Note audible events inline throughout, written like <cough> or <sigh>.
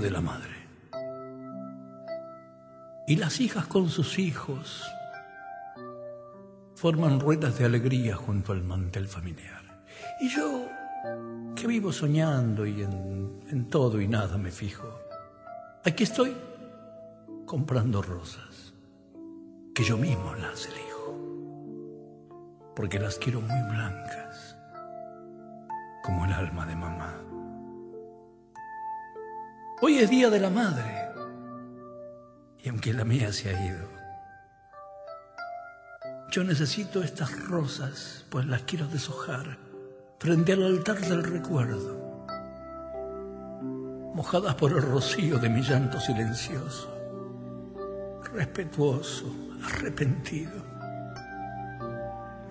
De la Madre. Y las hijas con sus hijos forman ruedas de alegría junto al mantel familiar. Y yo, que vivo soñando y en, en todo y nada me fijo, aquí estoy comprando rosas, que yo mismo las elijo, porque las quiero muy blancas, como el alma de mamá. Hoy es Día de la Madre. Y aunque la mía se ha ido, yo necesito estas rosas, pues las quiero deshojar frente al altar del recuerdo, mojadas por el rocío de mi llanto silencioso, respetuoso, arrepentido.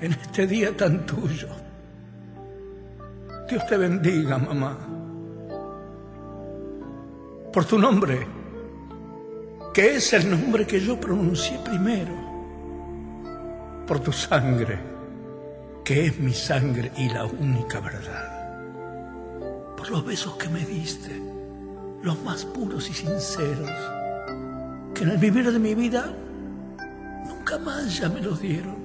En este día tan tuyo, Dios te bendiga, mamá por tu nombre, que es el nombre que yo pronuncié primero, por tu sangre, que es mi sangre y la única verdad, por los besos que me diste, los más puros y sinceros, que en el vivir de mi vida nunca más ya me los dieron.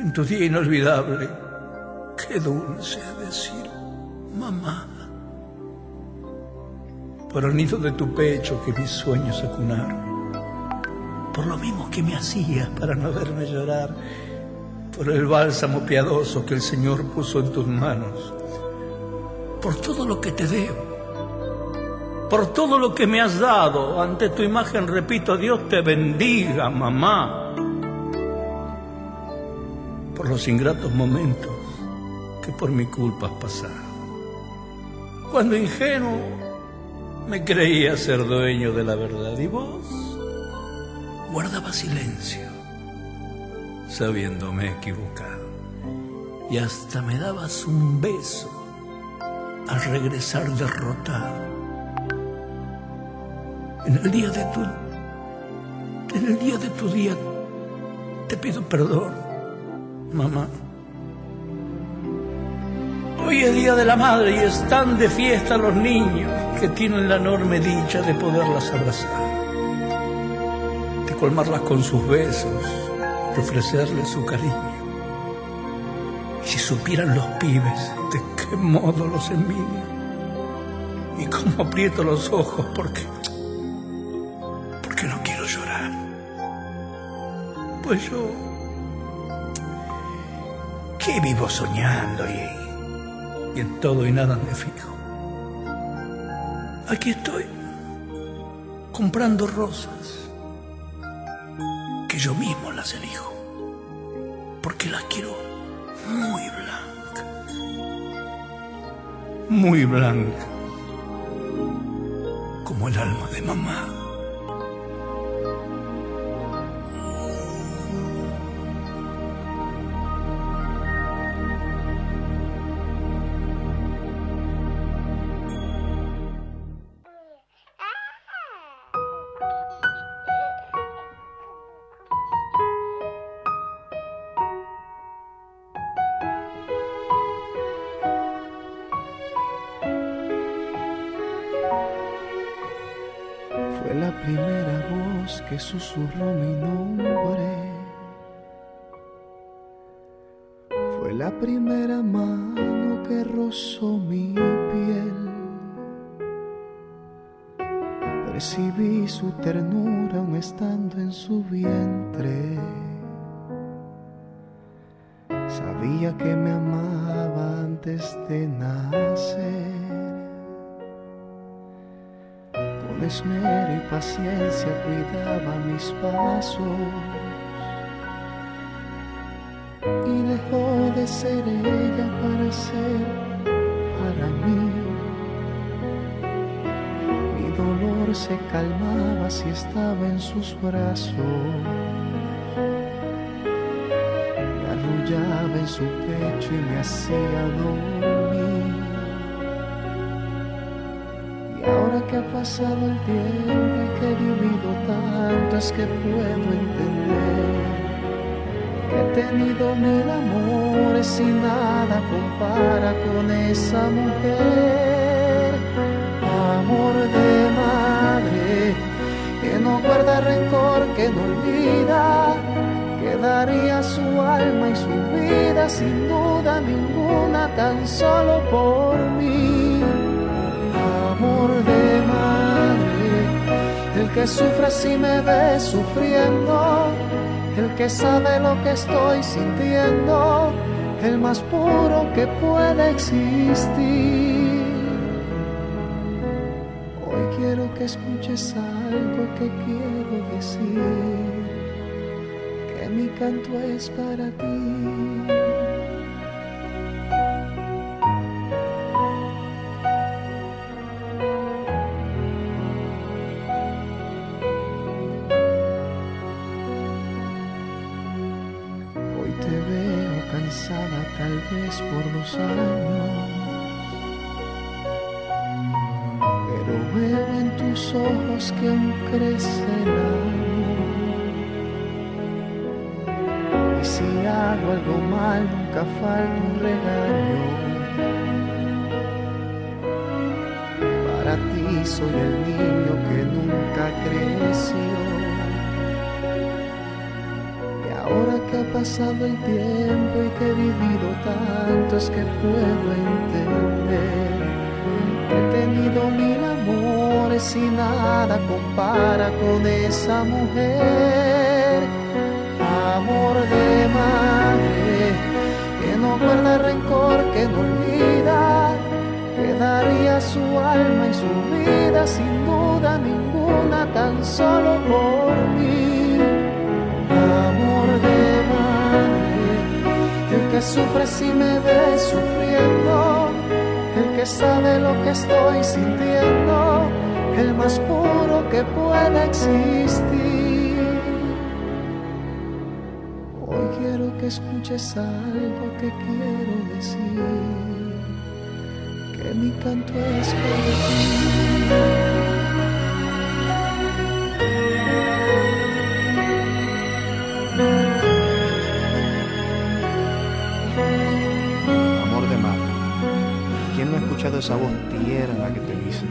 En tu día inolvidable, qué dulce decir, mamá por el nido de tu pecho que mis sueños acunaron, por lo mismo que me hacías para no verme llorar, por el bálsamo piadoso que el Señor puso en tus manos, por todo lo que te debo, por todo lo que me has dado, ante tu imagen repito, Dios te bendiga, mamá, por los ingratos momentos que por mi culpa has pasado. Cuando ingenuo me creía ser dueño de la verdad y vos guardaba silencio, sabiéndome equivocado. Y hasta me dabas un beso al regresar derrotado. En el día de tu en el día de tu día te pido perdón, mamá. Hoy es día de la madre y están de fiesta los niños que tienen la enorme dicha de poderlas abrazar, de colmarlas con sus besos, de ofrecerles su cariño. Y si supieran los pibes de qué modo los envidio y cómo aprieto los ojos porque porque no quiero llorar. Pues yo que vivo soñando y, y en todo y nada me fijo. Aquí estoy, comprando rosas, que yo mismo las elijo, porque las quiero muy blancas, muy blancas, como el alma de mamá. Se calmaba si estaba en sus brazos. Me arrullaba en su pecho y me hacía dormir. Y ahora que ha pasado el tiempo y que he vivido tanto es que puedo entender que he tenido mil amores y nada compara con esa mujer. No guarda rencor, que no olvida, que daría su alma y su vida sin duda ninguna tan solo por mí. Amor de madre, el que sufre si me ve sufriendo, el que sabe lo que estoy sintiendo, el más puro que puede existir. Quiero que escuches algo que quiero decir, que mi canto es para ti. Ojos que aún crece el amor. Y si hago algo mal, nunca falta un regaño. Para ti soy el niño que nunca creció. Y ahora que ha pasado el tiempo y que he vivido tanto, es que puedo entender he tenido mil y nada compara con esa mujer. Amor de madre, que no guarda rencor, que no olvida, que daría su alma y su vida sin duda ninguna, tan solo por mí. Amor de madre, el que sufre si me ve sufriendo el que sabe lo que estoy sintiendo, el más puro que pueda existir. Hoy quiero que escuches algo que quiero decir, que mi canto es para ti. de esa voz tierna que te dice,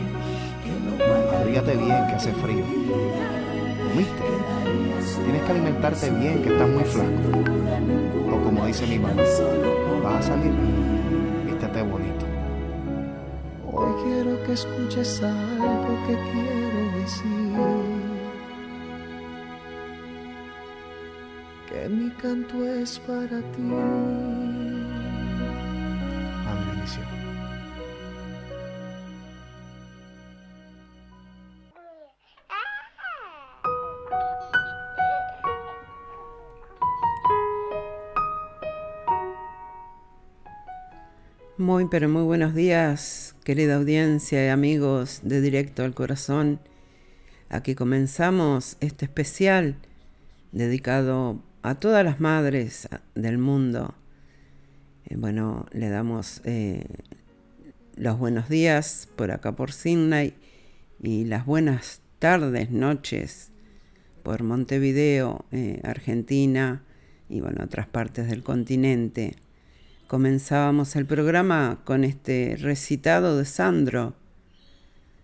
abrígate bien que hace frío. ¿Comiste? Tienes que alimentarte bien que estás muy flaco. O como dice mi mamá, vas a salir, vístete bonito. Hoy quiero que escuches algo que quiero decir. Que mi canto es para ti. Muy, pero muy buenos días, querida audiencia y amigos de Directo al Corazón. Aquí comenzamos este especial dedicado a todas las madres del mundo. Eh, bueno, le damos eh, los buenos días por acá por Sydney y las buenas tardes, noches por Montevideo, eh, Argentina y bueno, otras partes del continente. Comenzábamos el programa con este recitado de Sandro,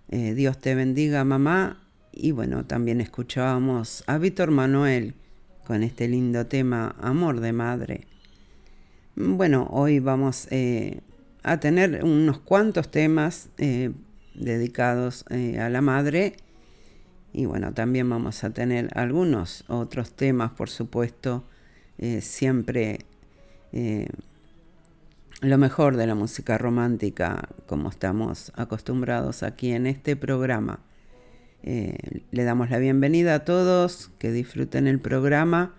eh, Dios te bendiga mamá, y bueno, también escuchábamos a Víctor Manuel con este lindo tema Amor de Madre. Bueno, hoy vamos eh, a tener unos cuantos temas eh, dedicados a la madre Y bueno, también vamos a tener algunos otros temas, por supuesto, siempre lo mejor de la música romántica, como estamos acostumbrados aquí en este programa. Eh, le damos la bienvenida a todos, que disfruten el programa.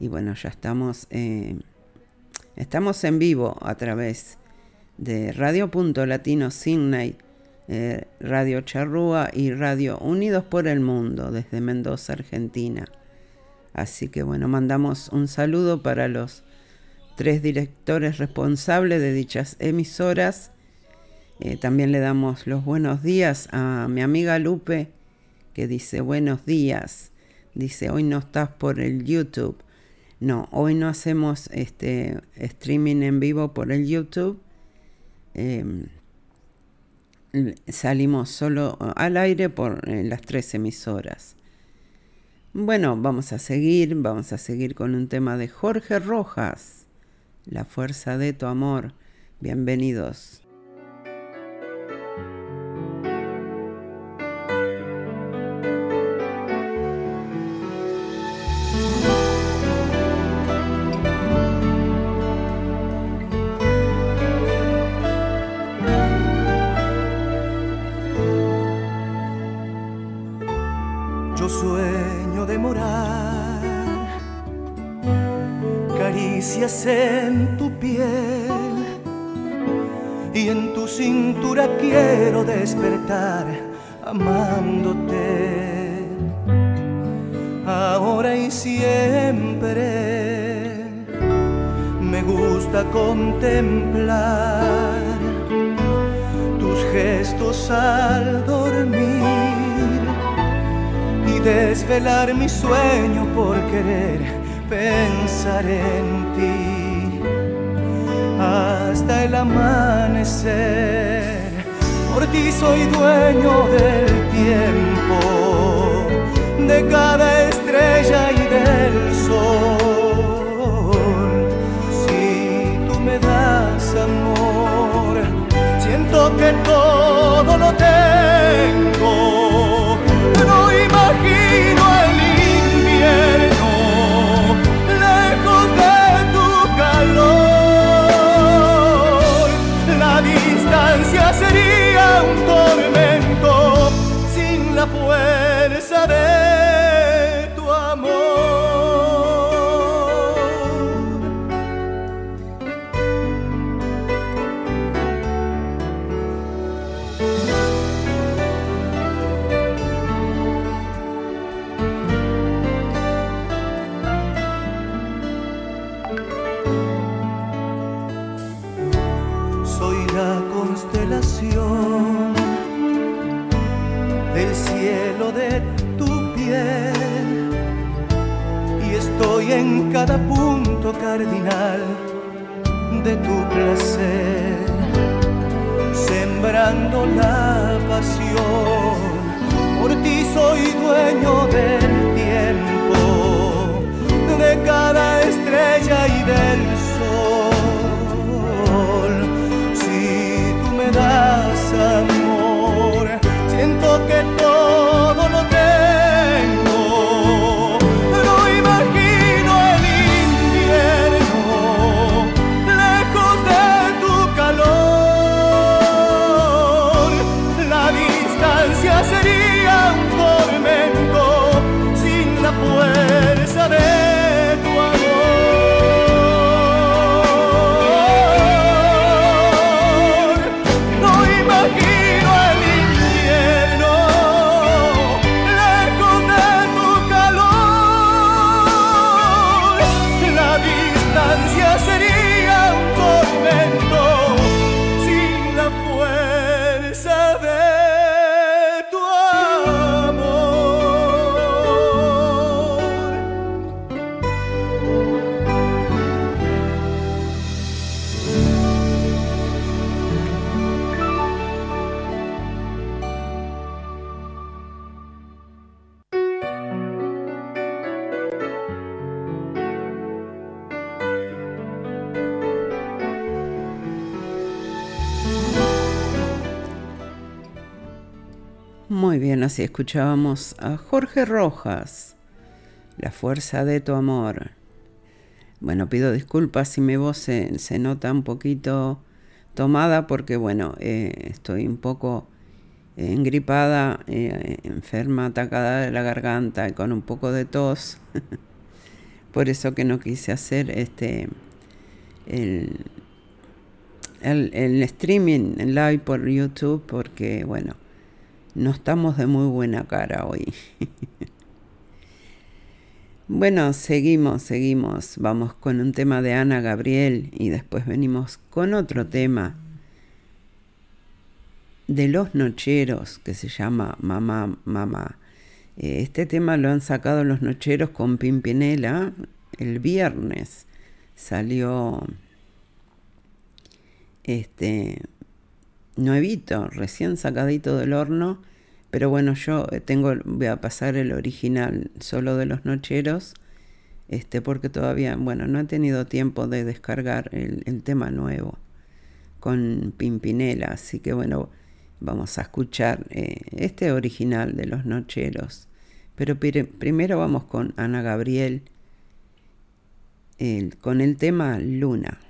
Y bueno, ya estamos, estamos en vivo a través de Radio Punto Latino Sydney eh, Radio Charrúa y Radio Unidos por el Mundo desde Mendoza, Argentina. Así que bueno, mandamos un saludo para los tres directores responsables de dichas emisoras. Eh, también le damos los buenos días a mi amiga Lupe, que dice buenos días. Dice, hoy no estás por el YouTube. No, hoy no hacemos este streaming en vivo por el YouTube. Em, salimos solo al aire por las tres emisoras. Bueno, vamos a seguir, vamos a seguir con un tema de Jorge Rojas, La fuerza de tu amor. Bienvenidos. Contemplar tus gestos al dormir y desvelar mi sueño por querer pensar en ti hasta el amanecer. Por ti soy dueño del tiempo, de cada estrella y del sol. Siento Muy bien, así escuchábamos a Jorge Rojas, La fuerza de tu amor. Bueno, pido disculpas si mi voz se, nota un poquito tomada porque, bueno, eh, estoy un poco engripada, eh, enferma, atacada de la garganta y con un poco de tos. <laughs> Por eso que no quise hacer este el, el, streaming en live por YouTube porque, bueno, no estamos de muy buena cara hoy. <laughs> bueno, seguimos, seguimos. Vamos con un tema de Ana Gabriel y después venimos con otro tema de los nocheros que se llama Mamá, Mamá. Eh, este tema lo han sacado los nocheros con Pimpinela el viernes. Salió este nuevito, recién sacadito del horno, pero bueno, yo eh, tengo, voy a pasar el original solo de los nocheros, este, porque todavía, bueno, no he tenido tiempo de descargar el, tema nuevo con Pimpinela, así que bueno, vamos a escuchar eh, este original de los nocheros. Pero primero vamos con Ana Gabriel, con el tema Luna.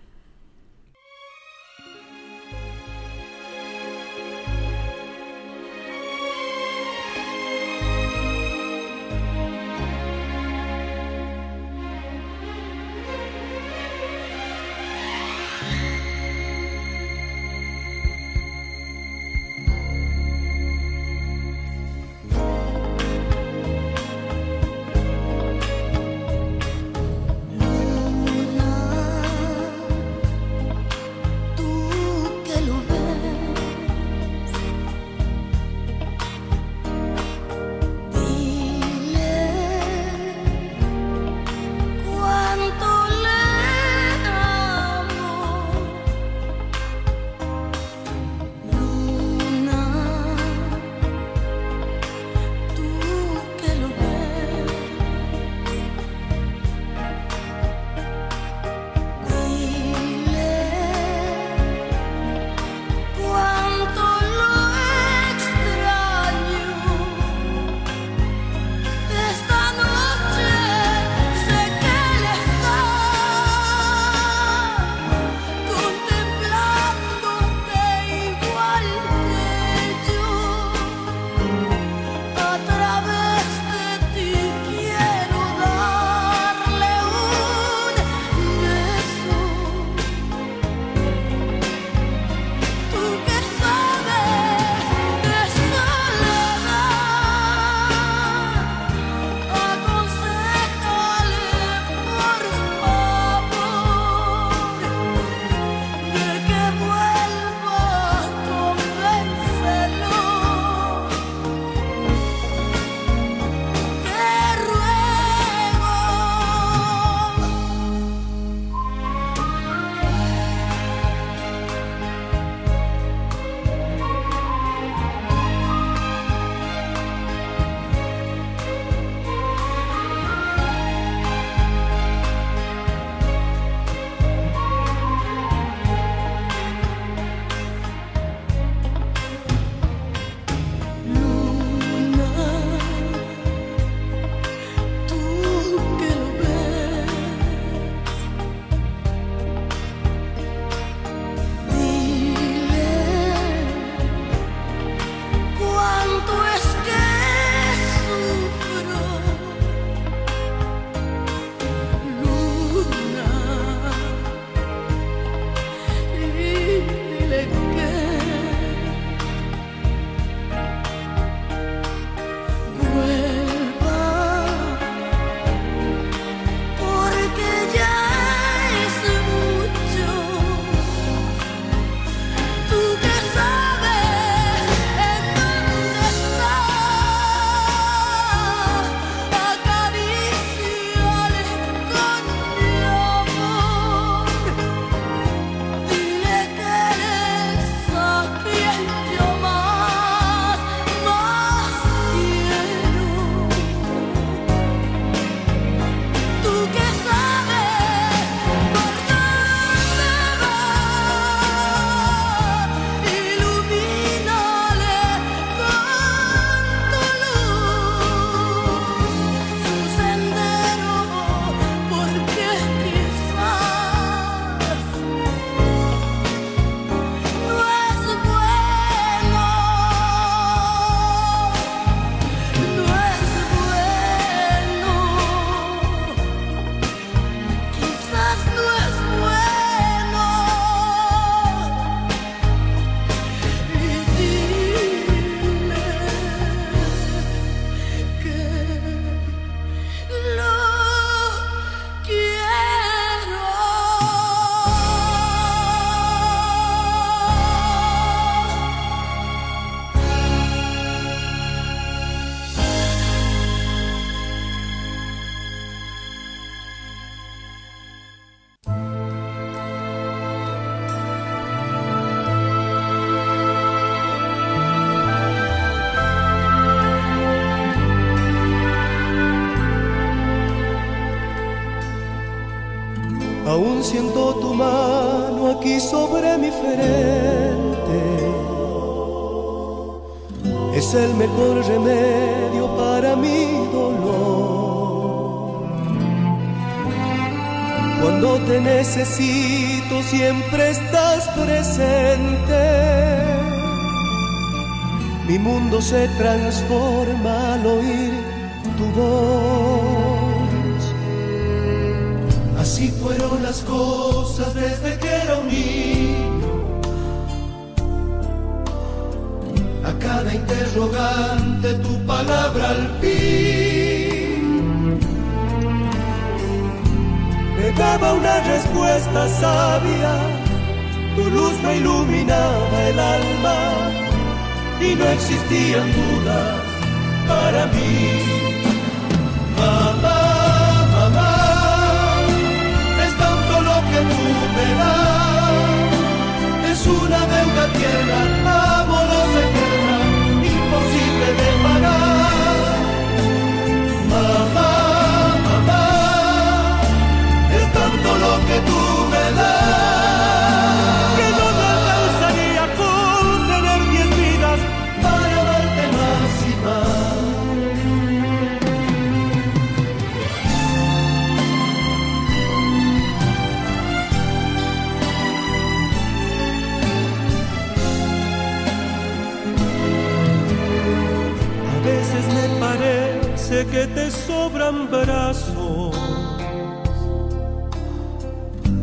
Siento tu mano aquí sobre mi frente. Es el mejor remedio para mi dolor. Cuando te necesito siempre estás presente. Mi mundo se transforma al oír tu voz. Así fueron las cosas desde que era un niño. A cada interrogante tu palabra al fin me daba una respuesta sabia. Tu luz me iluminaba el alma y no existían dudas para mí. Es una deuda sobran brazos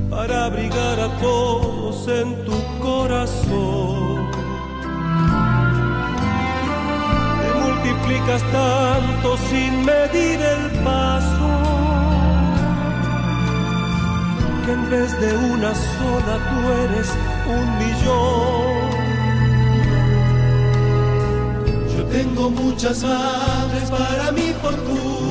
para abrigar a todos en tu corazón. Te multiplicas tanto sin medir el paso que en vez de una sola tú eres un millón. Yo tengo muchas madres para mi fortuna.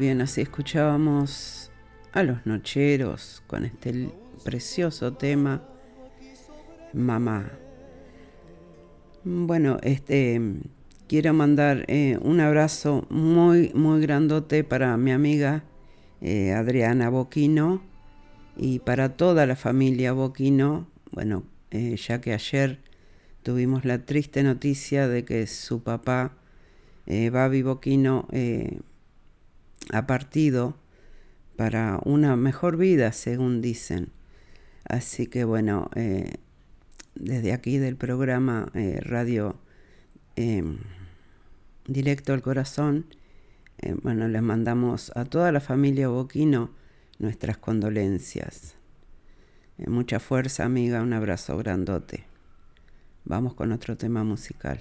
bien, así escuchábamos a los nocheros con este precioso tema Mamá. Bueno, este quiero mandar eh, un abrazo muy muy grandote para mi amiga eh, Adriana Boquino y para toda la familia Boquino. Bueno, eh, ya que ayer tuvimos la triste noticia de que su papá, Babi Boquino, ha partido para una mejor vida, según dicen. Así que bueno, eh, desde aquí del programa eh, Radio eh, Directo al Corazón, eh, bueno, les mandamos a toda la familia Boquino nuestras condolencias. Mucha fuerza, amiga, un abrazo grandote. Vamos con otro tema musical.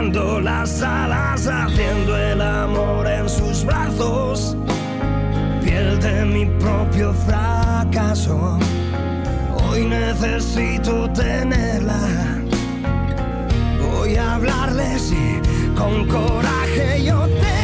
Las alas, haciendo el amor en sus brazos. Pierde mi propio fracaso. Hoy necesito tenerla. Voy a hablarles y con coraje yo te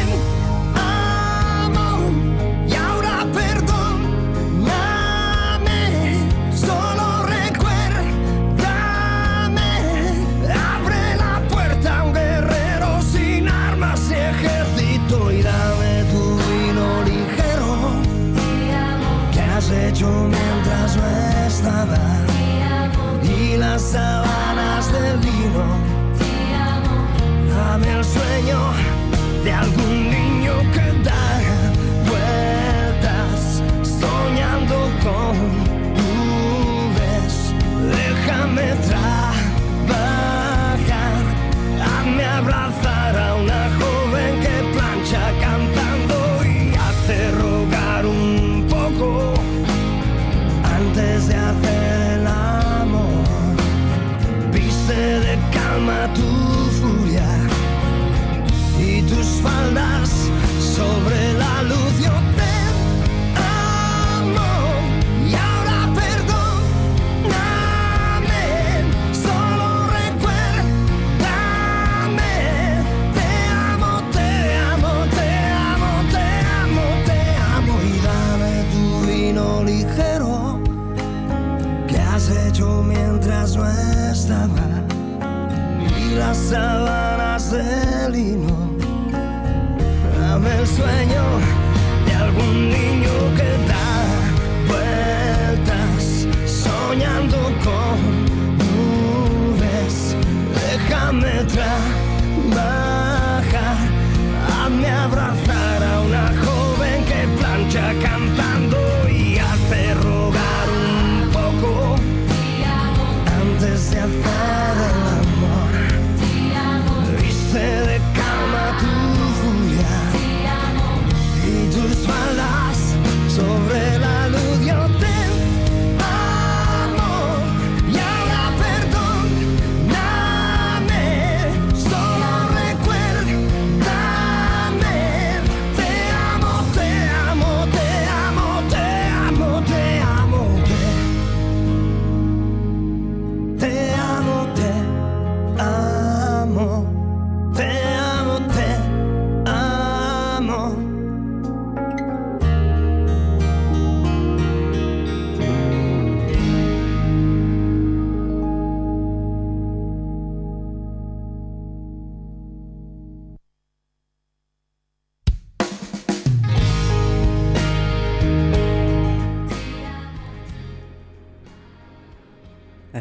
sábanas de vino. Te amo. Dame el sueño de algún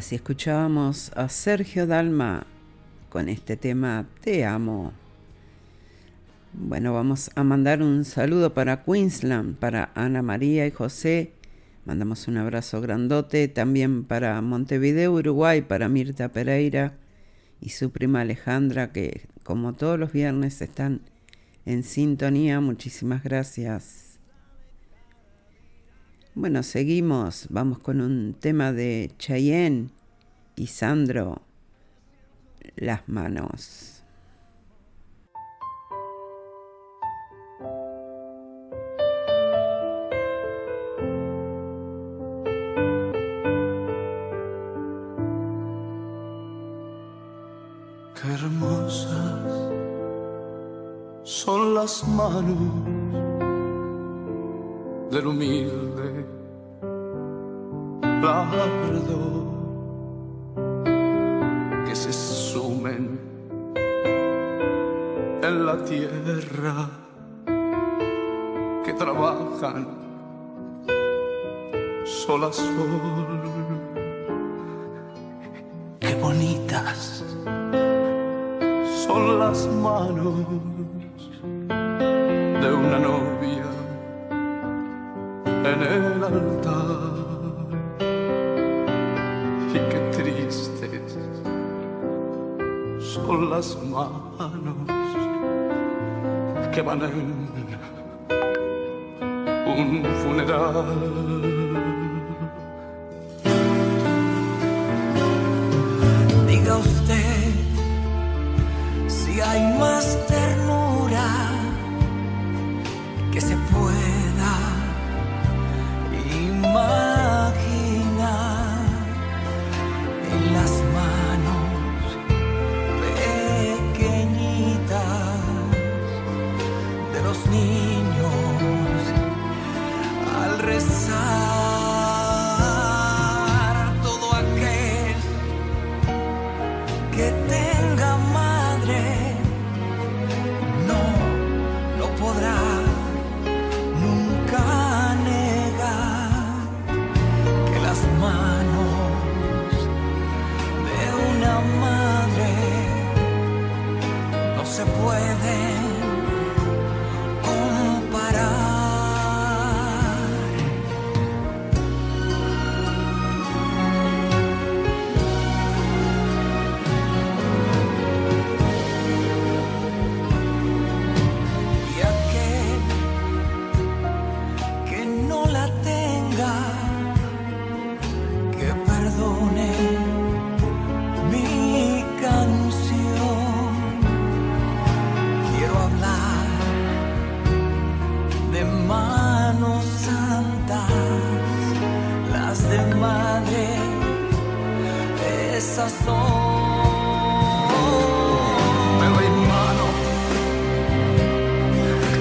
Así escuchábamos a Sergio Dalma con este tema Te amo. Bueno, vamos a mandar un saludo para Queensland, para Ana María y José. Mandamos un abrazo grandote también para Montevideo, Uruguay, para Mirta Pereira y su prima Alejandra, que como todos los viernes están en sintonía. Muchísimas gracias. Bueno, seguimos. Vamos con un tema de Cheyenne y Sandro. las manos. Qué hermosas son las manos del humilde labrador en la tierra, que trabajan sol a sol. Qué bonitas son las manos de una novia en el altar. Son las manos que van en un funeral.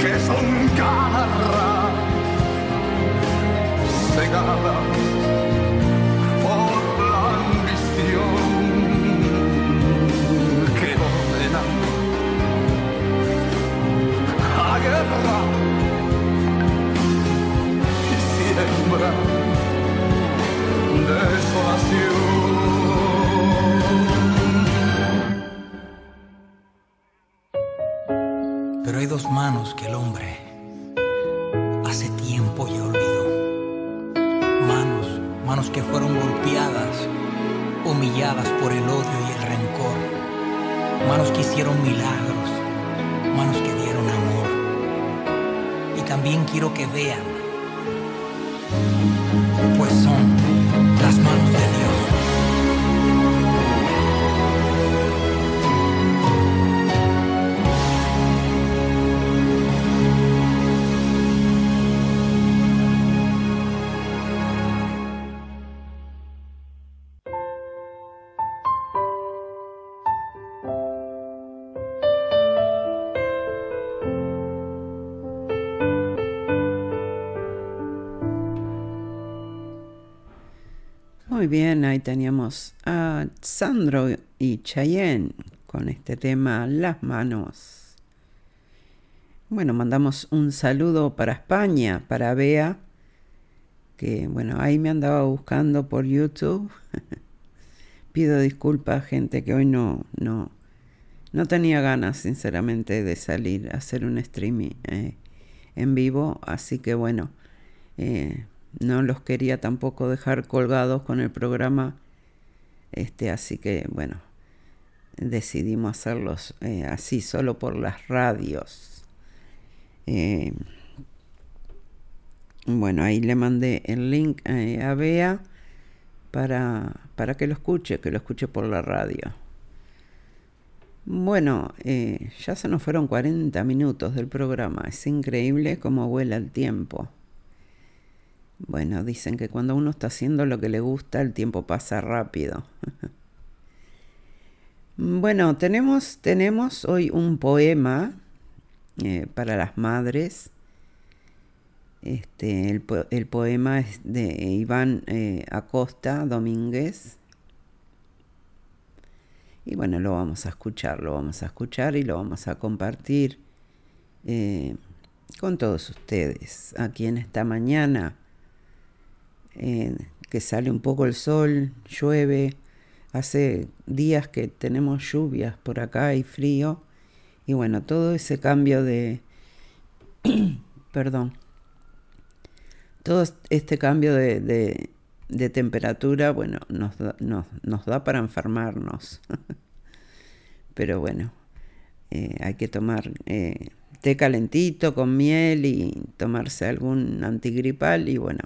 Que son garras cegadas por la ambición que ordenan la guerra y siembran desolación. Pero hay dos manos que el hombre hace tiempo ya olvidó. Manos, manos que fueron golpeadas, humilladas por el odio y el rencor. Manos que hicieron milagros, manos que dieron amor. Y también quiero que vean, Muy bien, ahí teníamos a Sandro y Cheyenne con este tema Las manos. Bueno, mandamos un saludo para España, para Bea, que bueno, ahí me andaba buscando por YouTube. <laughs> Pido disculpas, gente, que hoy no, no, no tenía ganas, sinceramente, de salir a hacer un streaming eh, en vivo, así que bueno, eh, no los quería tampoco dejar colgados con el programa, este, así que bueno, decidimos hacerlos eh, así, solo por las radios. Eh, bueno, ahí le mandé el link eh, a Bea para, para que lo escuche, que lo escuche por la radio. Bueno, ya se nos fueron 40 minutos del programa. Es increíble cómo vuela el tiempo. Bueno, dicen que cuando uno está haciendo lo que le gusta, el tiempo pasa rápido. <laughs> bueno, tenemos, tenemos hoy un poema eh, para las madres. Este, el, poema es de Iván eh, Acosta Domínguez. Y bueno, lo vamos a escuchar, lo vamos a escuchar y lo vamos a compartir eh, con todos ustedes aquí en esta mañana eh, que sale un poco el sol, llueve, hace días que tenemos lluvias por acá y frío. Y bueno, todo ese cambio de... <coughs> perdón. Todo este cambio de, de temperatura, bueno, nos da, nos, da para enfermarnos. <laughs> Pero bueno, eh, hay que tomar eh, té calentito con miel y tomarse algún antigripal y bueno,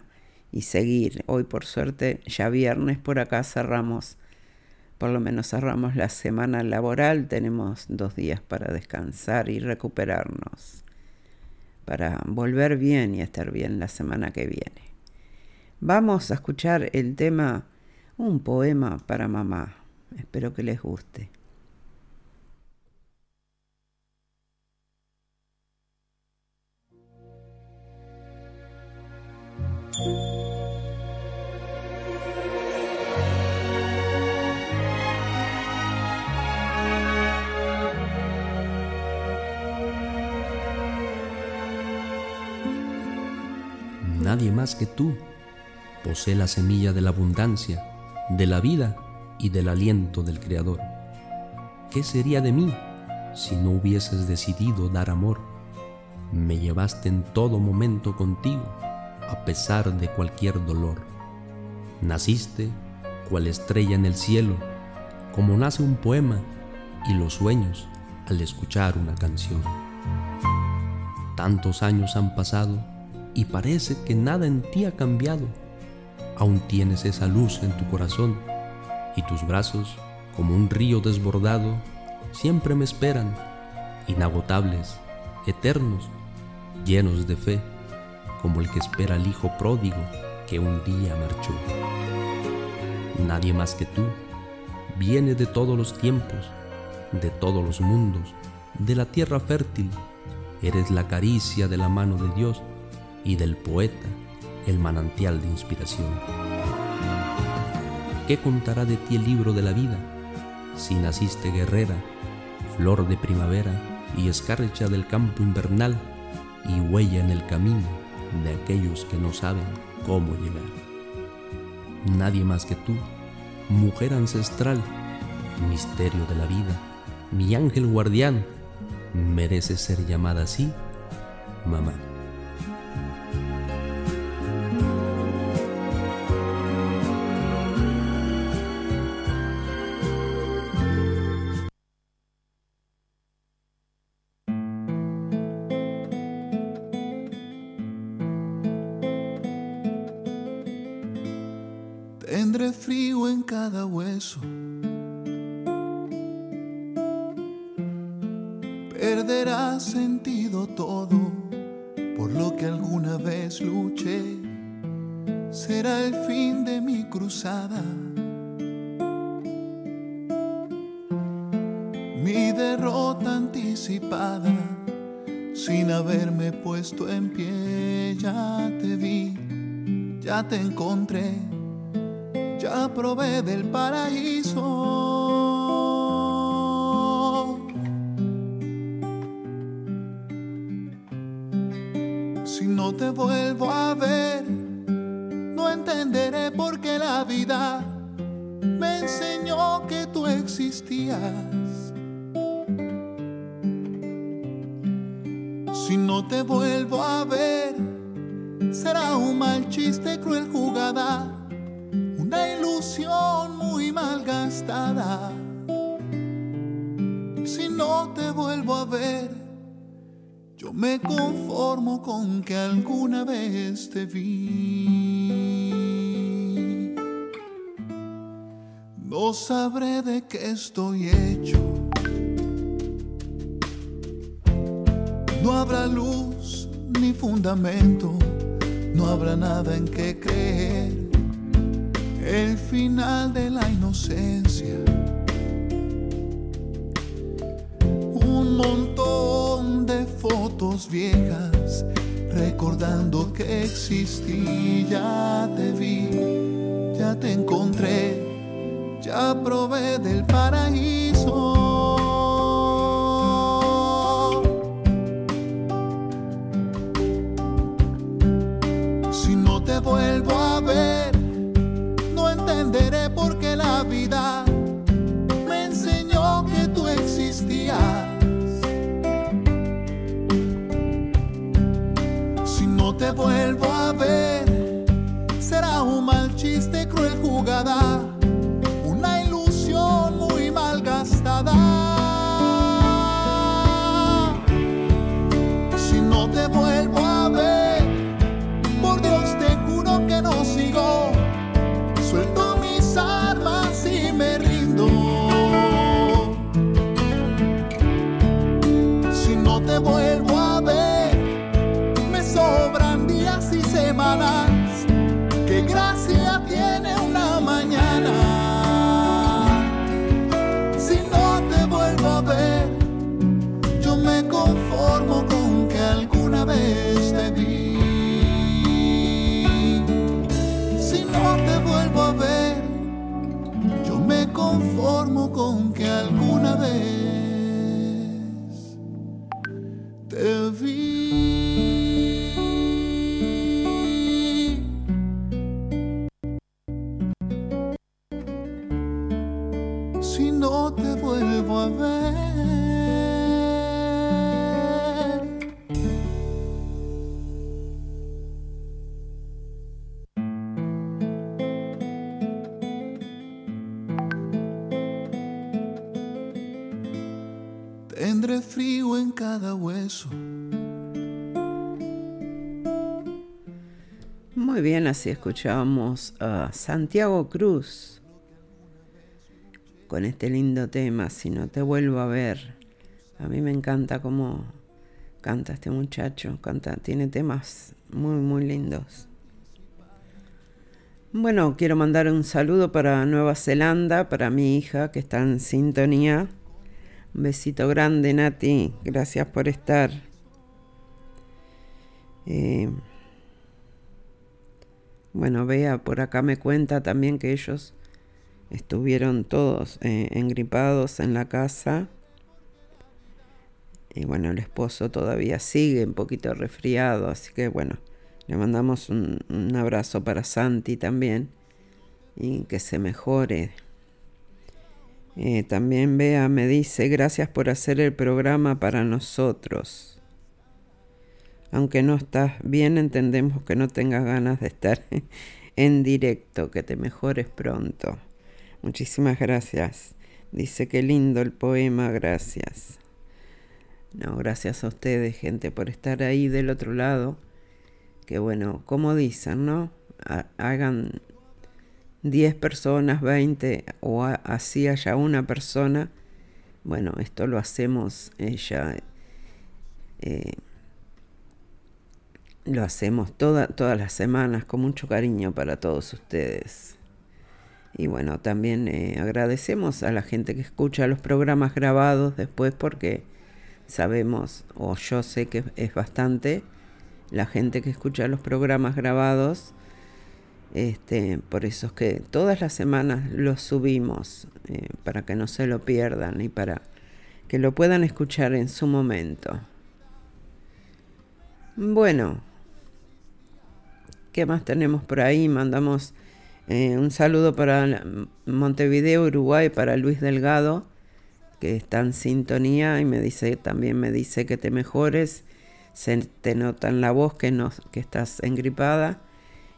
y seguir. Hoy por suerte, ya viernes por acá cerramos, por lo menos cerramos la semana laboral, tenemos dos días para descansar y recuperarnos, para volver bien y estar bien la semana que viene. Vamos a escuchar el tema Un poema para mamá. Espero que les guste. Nadie más que tú posee la semilla de la abundancia, de la vida y del aliento del Creador. ¿Qué sería de mí si no hubieses decidido dar amor? Me llevaste en todo momento contigo, a pesar de cualquier dolor. Naciste cual estrella en el cielo, como nace un poema y los sueños al escuchar una canción. Tantos años han pasado y parece que nada en ti ha cambiado aún tienes esa luz en tu corazón y tus brazos, como un río desbordado, siempre me esperan, inagotables, eternos, llenos de fe, como el que espera al hijo pródigo que un día marchó. Nadie más que tú viene de todos los tiempos, de todos los mundos, de la tierra fértil. Eres la caricia de la mano de Dios y del poeta el manantial de inspiración. ¿Qué contará de ti el libro de la vida si naciste guerrera, flor de primavera y escarcha del campo invernal y huella en el camino de aquellos que no saben cómo llegar? Nadie más que tú, mujer ancestral, misterio de la vida, mi ángel guardián, merece ser llamada así, mamá. Te encontré, ya probé del paraíso. Si no te vuelvo a ver, no entenderé por qué la vida me enseñó que tú existías. me conformo con que alguna vez te vi. No sabré de qué estoy hecho. No habrá luz ni fundamento, no habrá nada en que creer. El final de la inocencia. Un montón viejas recordando que existí, ya te vi, ya te encontré, ya probé del paraíso. Si no te vuelvo a ver, no entenderé por qué la vida vuelvo Así escuchábamos a Santiago Cruz con este lindo tema, Si no te vuelvo a ver. A mí me encanta cómo canta este muchacho, canta, tiene temas muy, muy lindos. Bueno, quiero mandar un saludo para Nueva Zelanda, para mi hija que está en sintonía. Un besito grande, Nati. Gracias por estar. Eh, bueno, Bea por acá me cuenta también que ellos estuvieron todos eh, engripados en la casa. Y bueno, el esposo todavía sigue un poquito resfriado, así que bueno, le mandamos un, un abrazo para Santi también y que se mejore. Eh, también Bea me dice, gracias por hacer el programa para nosotros. Aunque no estás bien, entendemos que no tengas ganas de estar <laughs> en directo, que te mejores pronto. Muchísimas gracias. Dice que lindo el poema, gracias. No, gracias a ustedes, gente, por estar ahí del otro lado. Que bueno, como dicen, ¿no? Ha- hagan 10 personas, 20 o así haya una persona. Bueno, esto lo hacemos ella. eh, lo hacemos toda- todas las semanas con mucho cariño para todos ustedes. Y bueno, también eh, agradecemos a la gente que escucha los programas grabados después porque sabemos, o yo sé que es bastante, la gente que escucha los programas grabados. Este, por eso es que todas las semanas los subimos eh, para que no se lo pierdan y para que lo puedan escuchar en su momento. Bueno, ¿qué más tenemos por ahí? Mandamos eh, un saludo para Montevideo, Uruguay, para Luis Delgado, que está en sintonía y me dice, también me dice que te mejores. Se te nota en la voz que, no, que estás engripada.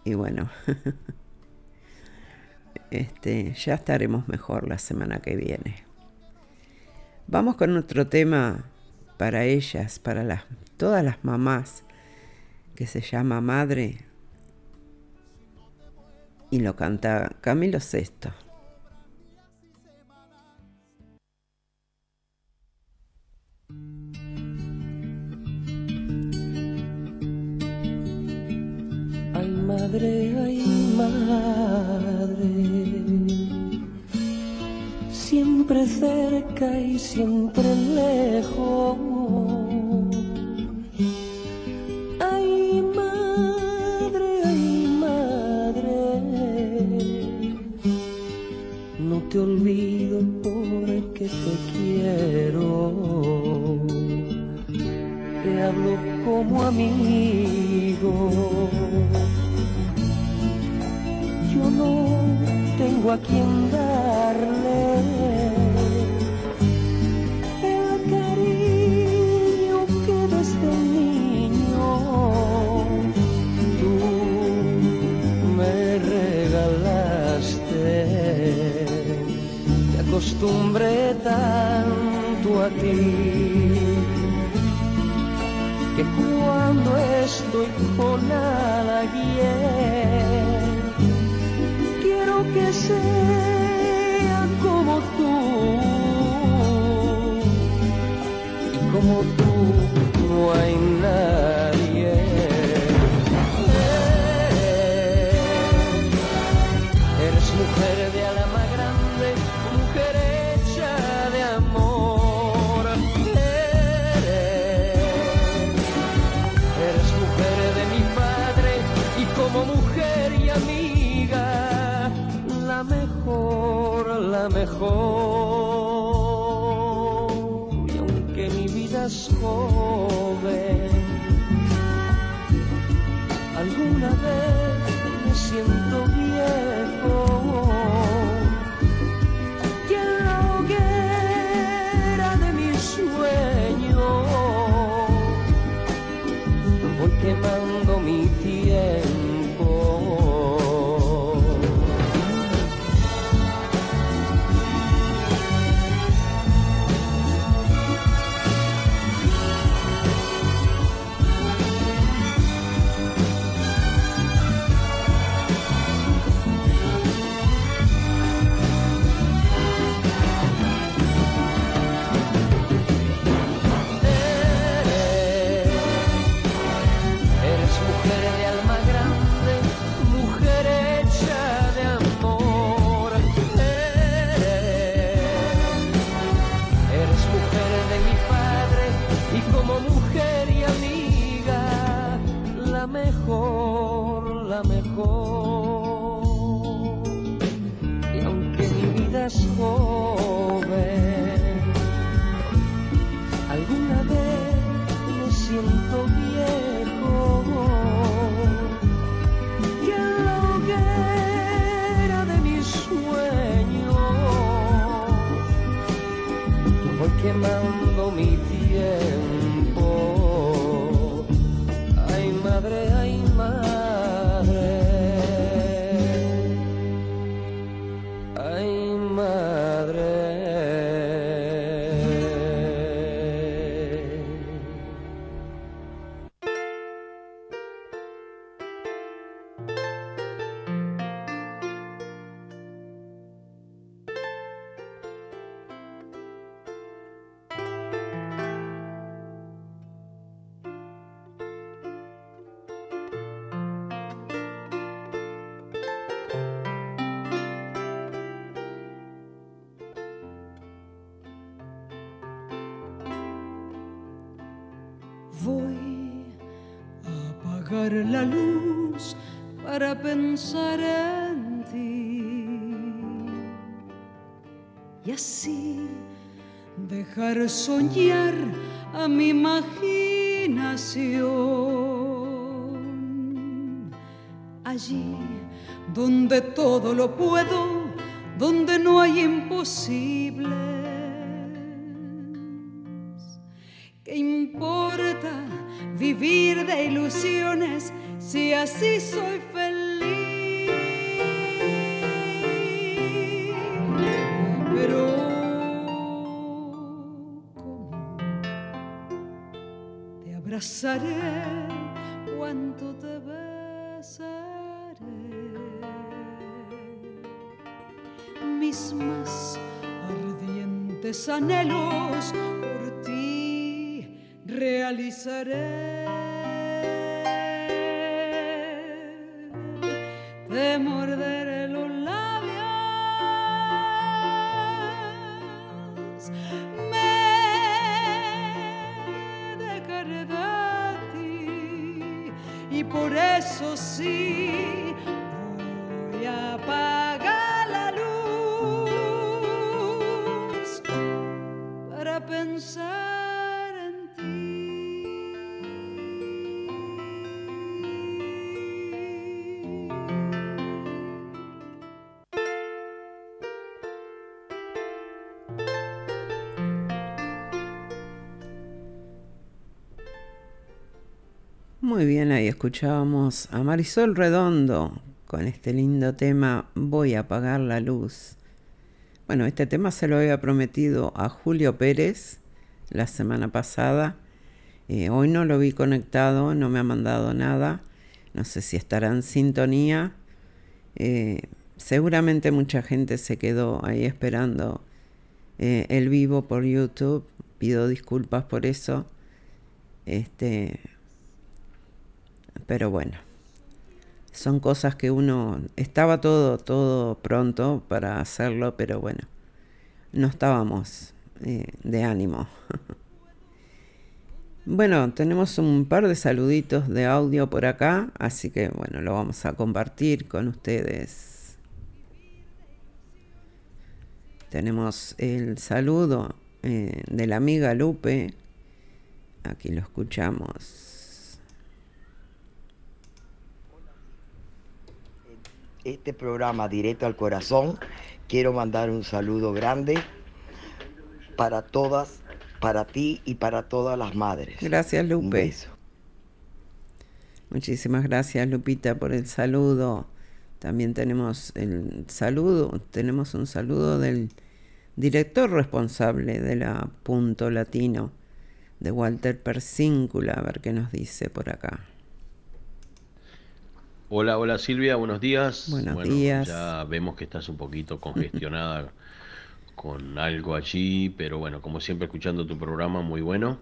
Y bueno, <laughs> este, ya estaremos mejor la semana que viene. Vamos con otro tema para ellas, para las, todas las mamás, que se llama Madre y lo canta Camilo VI. Ay madre, ay madre, siempre cerca y siempre lejos soñar a mi imaginación. Allí donde todo lo puedo, donde no hay imposibles. ¿Qué importa vivir de ilusiones si así soy feliz? besaré, cuánto te besaré. Mis más ardientes anhelos por ti realizaré. Escuchábamos a Marisol Redondo con este lindo tema Voy a apagar la luz. Bueno, este tema se lo había prometido a Julio Pérez la semana pasada. Eh, hoy no lo vi conectado, no me ha mandado nada. No sé si estará en sintonía. Eh, seguramente mucha gente se quedó ahí esperando eh, el vivo por YouTube. Pido disculpas por eso. Este, pero bueno, son cosas que uno estaba todo todo pronto para hacerlo, pero bueno, no estábamos eh, de ánimo. <laughs> bueno, tenemos un par de saluditos de audio por acá, así que bueno, lo vamos a compartir con ustedes. Tenemos el saludo eh, de la amiga Lupe. Aquí lo escuchamos. Este programa Directo al Corazón, quiero mandar un saludo grande para todas, para ti y para todas las madres. Gracias, Un Lupe. beso. Muchísimas gracias, Lupita, por el saludo. También tenemos el saludo, tenemos un saludo del director responsable de la Punto Latino, de Walter Persíncula, a ver qué nos dice por acá. Hola, hola Silvia, buenos días. Buenos Bueno, días. Ya vemos que estás un poquito congestionada con algo allí, pero bueno, como siempre escuchando tu programa, muy bueno.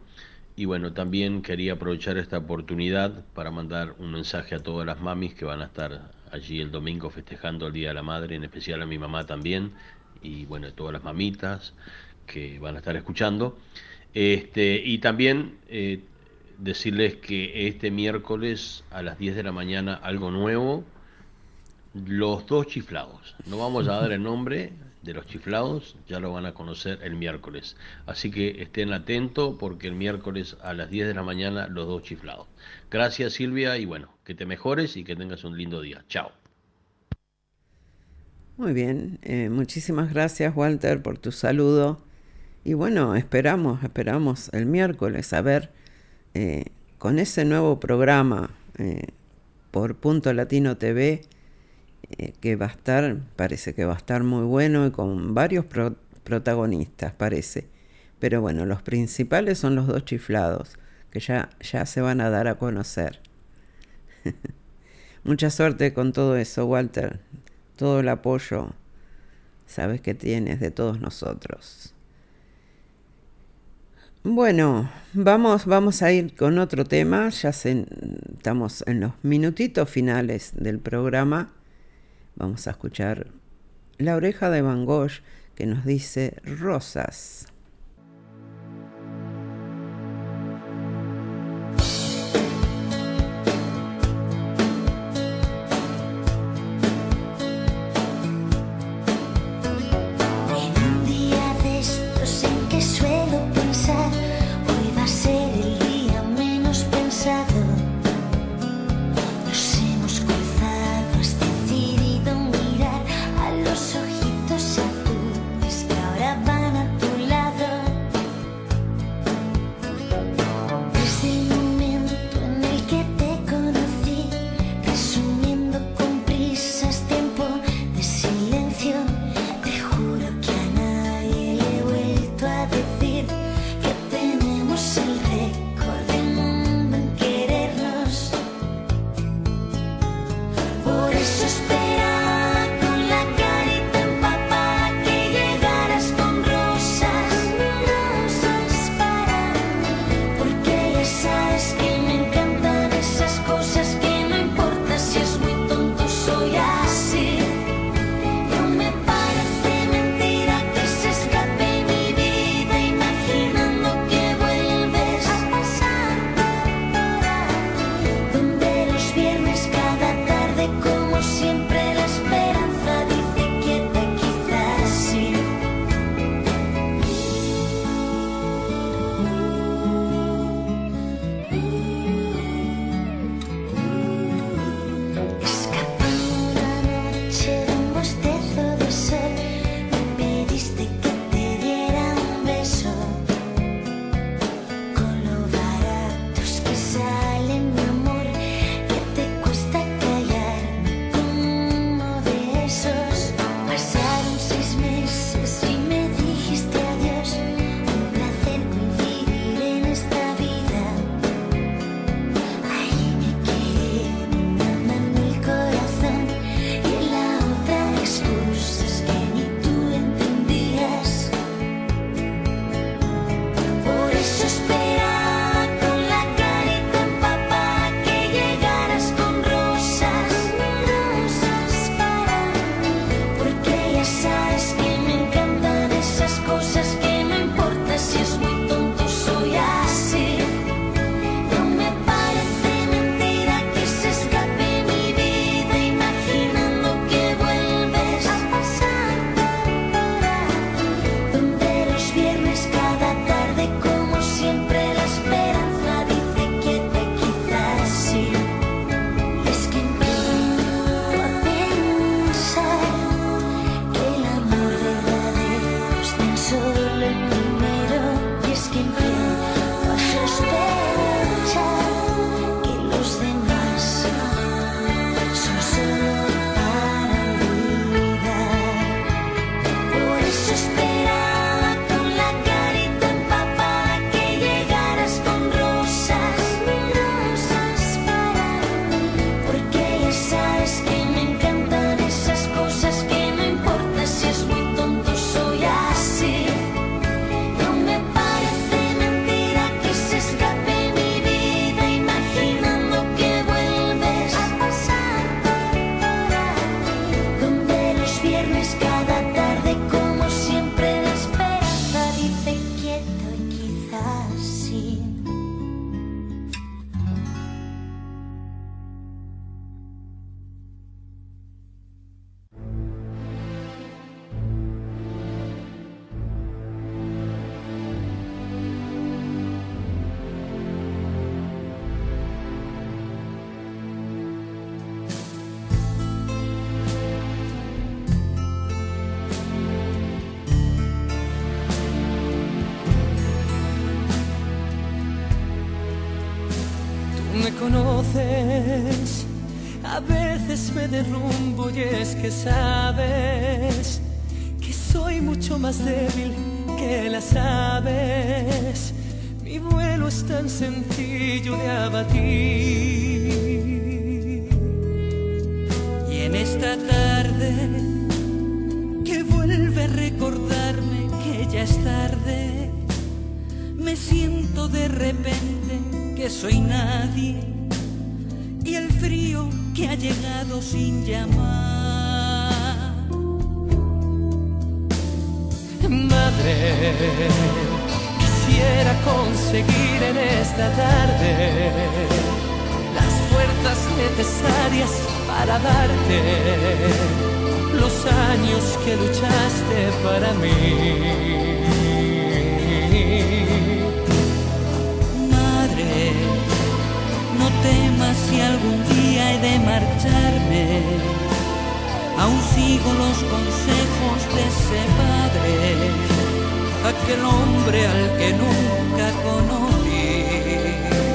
Y bueno, también quería aprovechar esta oportunidad para mandar un mensaje a todas las mamis que van a estar allí el domingo festejando el Día de la Madre, en especial a mi mamá también, y bueno, a todas las mamitas que van a estar escuchando. Este, y también eh, decirles que este miércoles a las 10 de la mañana algo nuevo, los dos chiflados. No vamos a dar el nombre de los chiflados, ya lo van a conocer el miércoles. Así que estén atentos porque el miércoles a las 10 de la mañana los dos chiflados. Gracias Silvia y bueno, que te mejores y que tengas un lindo día. Chao. Muy bien, eh, muchísimas gracias, Walter, por tu saludo. Y bueno, esperamos, esperamos el miércoles a ver eh, con ese nuevo programa eh, por Punto Latino TV eh, que va a estar, parece que va a estar muy bueno y con varios pro- protagonistas, parece. Pero bueno, los principales son los dos chiflados, que ya, ya se van a dar a conocer. <laughs> Mucha suerte con todo eso, Walter. Todo el apoyo, sabes que tienes de todos nosotros. Bueno, vamos, vamos a ir con otro tema. Ya estamos en los minutitos finales del programa. Vamos a escuchar La oreja de Van Gogh que nos dice rosas. Conoces, a veces me derrumbo y es que sabes que soy mucho más débil que las aves. Mi vuelo es tan sencillo de abatir. Y en esta tarde que vuelve a recordarme que ya es tarde, me siento de repente que soy nadie que ha llegado sin llamar. Madre, quisiera conseguir en esta tarde las fuerzas necesarias para darte los años que luchaste para mí. Madre, no temas si algún día he de marcharme. Aún sigo los consejos de ese padre, aquel hombre al que nunca conocí.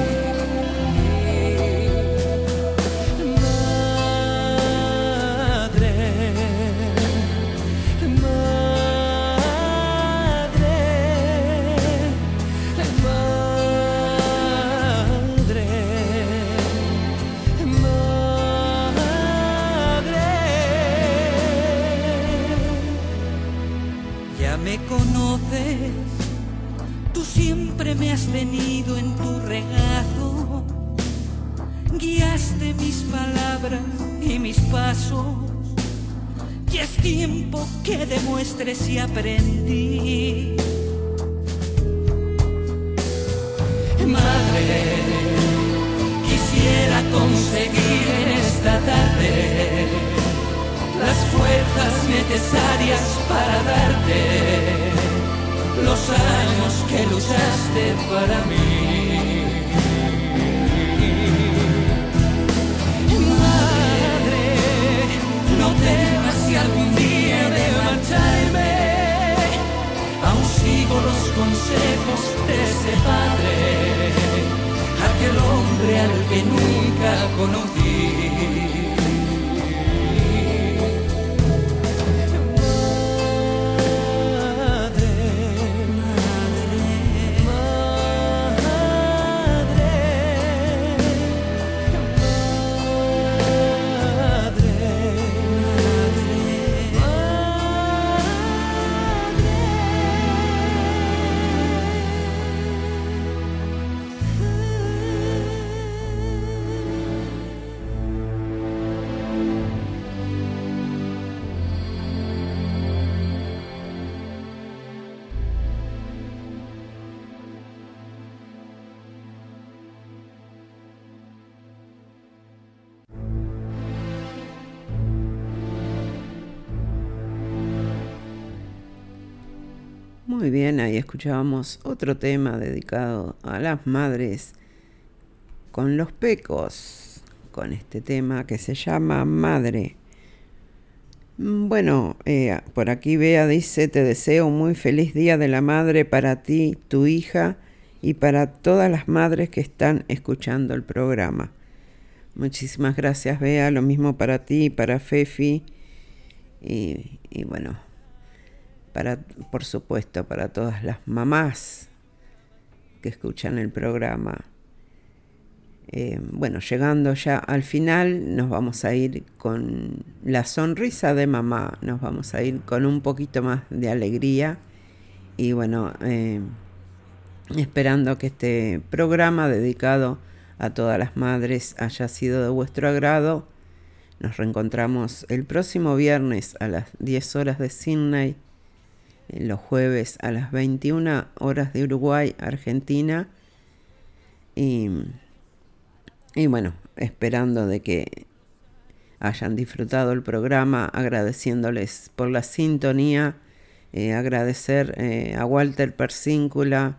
Conoces, tú siempre me has tenido en tu regazo, guiaste mis palabras y mis pasos. Y es tiempo que demuestres si aprendí. Madre, quisiera conseguir en esta tarde las fuerzas necesarias para darte los años que luchaste para mí. Madre, no temas si algún día de marcharme, aún sigo los consejos de ese padre, aquel hombre al que nunca conocí. Muy bien, ahí escuchábamos otro tema dedicado a las madres con los pecos, con este tema que se llama Madre. Bueno, eh, por aquí Bea dice, te deseo un muy feliz día de la madre para ti, tu hija y para todas las madres que están escuchando el programa. Muchísimas gracias Bea, lo mismo para ti, para Fefi y, y bueno, por supuesto, para todas las mamás que escuchan el programa. Eh, bueno, llegando ya al final, nos vamos a ir con la sonrisa de mamá, nos vamos a ir con un poquito más de alegría y bueno, eh, esperando que este programa dedicado a todas las madres haya sido de vuestro agrado. Nos reencontramos el próximo viernes a las 10 horas de Sydney los jueves a las 21 horas de Uruguay, Argentina. Y, y, bueno, esperando de que hayan disfrutado el programa, agradeciéndoles por la sintonía, eh, agradecer eh, a Walter Persíncula,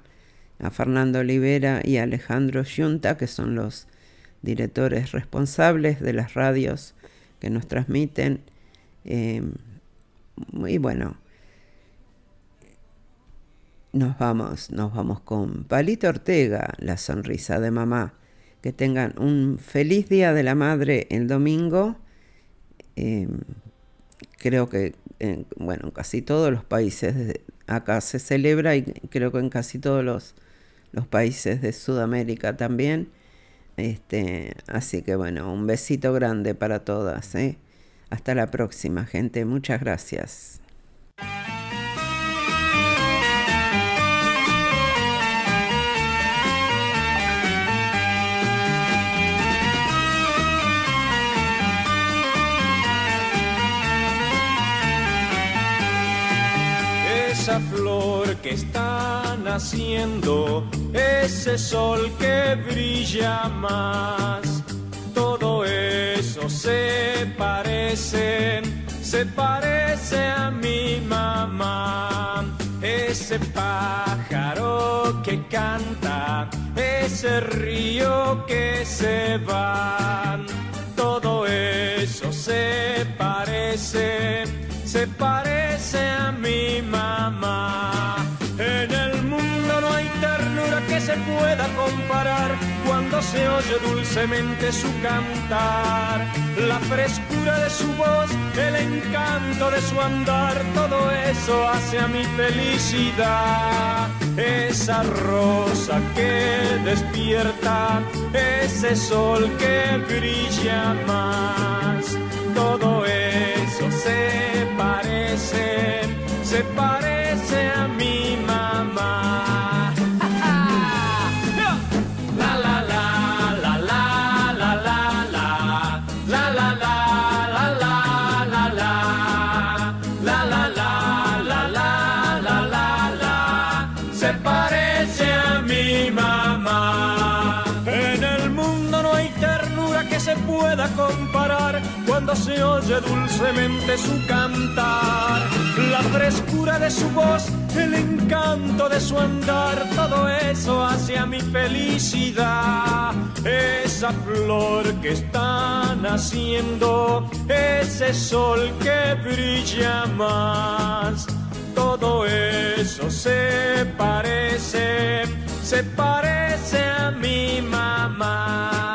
a Fernando Olivera y a Alejandro Yunta, que son los directores responsables de las radios que nos transmiten. Eh, y bueno, nos vamos, nos vamos con Palito Ortega, la sonrisa de mamá. que tengan un feliz Día de la Madre el domingo. Eh, creo que, en, bueno, en casi todos los países acá se celebra y creo que en casi todos los, los países de Sudamérica también. Este, así que bueno, un besito grande para todas. ¿eh? Hasta la próxima, gente. Muchas gracias. Esa flor que está naciendo, ese sol que brilla más. Todo eso se parece, se parece a mi mamá. Ese pájaro que canta, ese río que se va. Todo eso se parece se parece a mi mamá. En el mundo no hay ternura que se pueda comparar cuando se oye dulcemente su cantar. La frescura de su voz, el encanto de su andar, todo eso hace a mi felicidad. Esa rosa que despierta, ese sol que brilla más, todo eso se parece, se parece a mi dulcemente su cantar, la frescura de su voz, el encanto de su andar, todo eso hace a mi felicidad. Esa flor que está naciendo, ese sol que brilla más, todo eso se parece, se parece a mi mamá.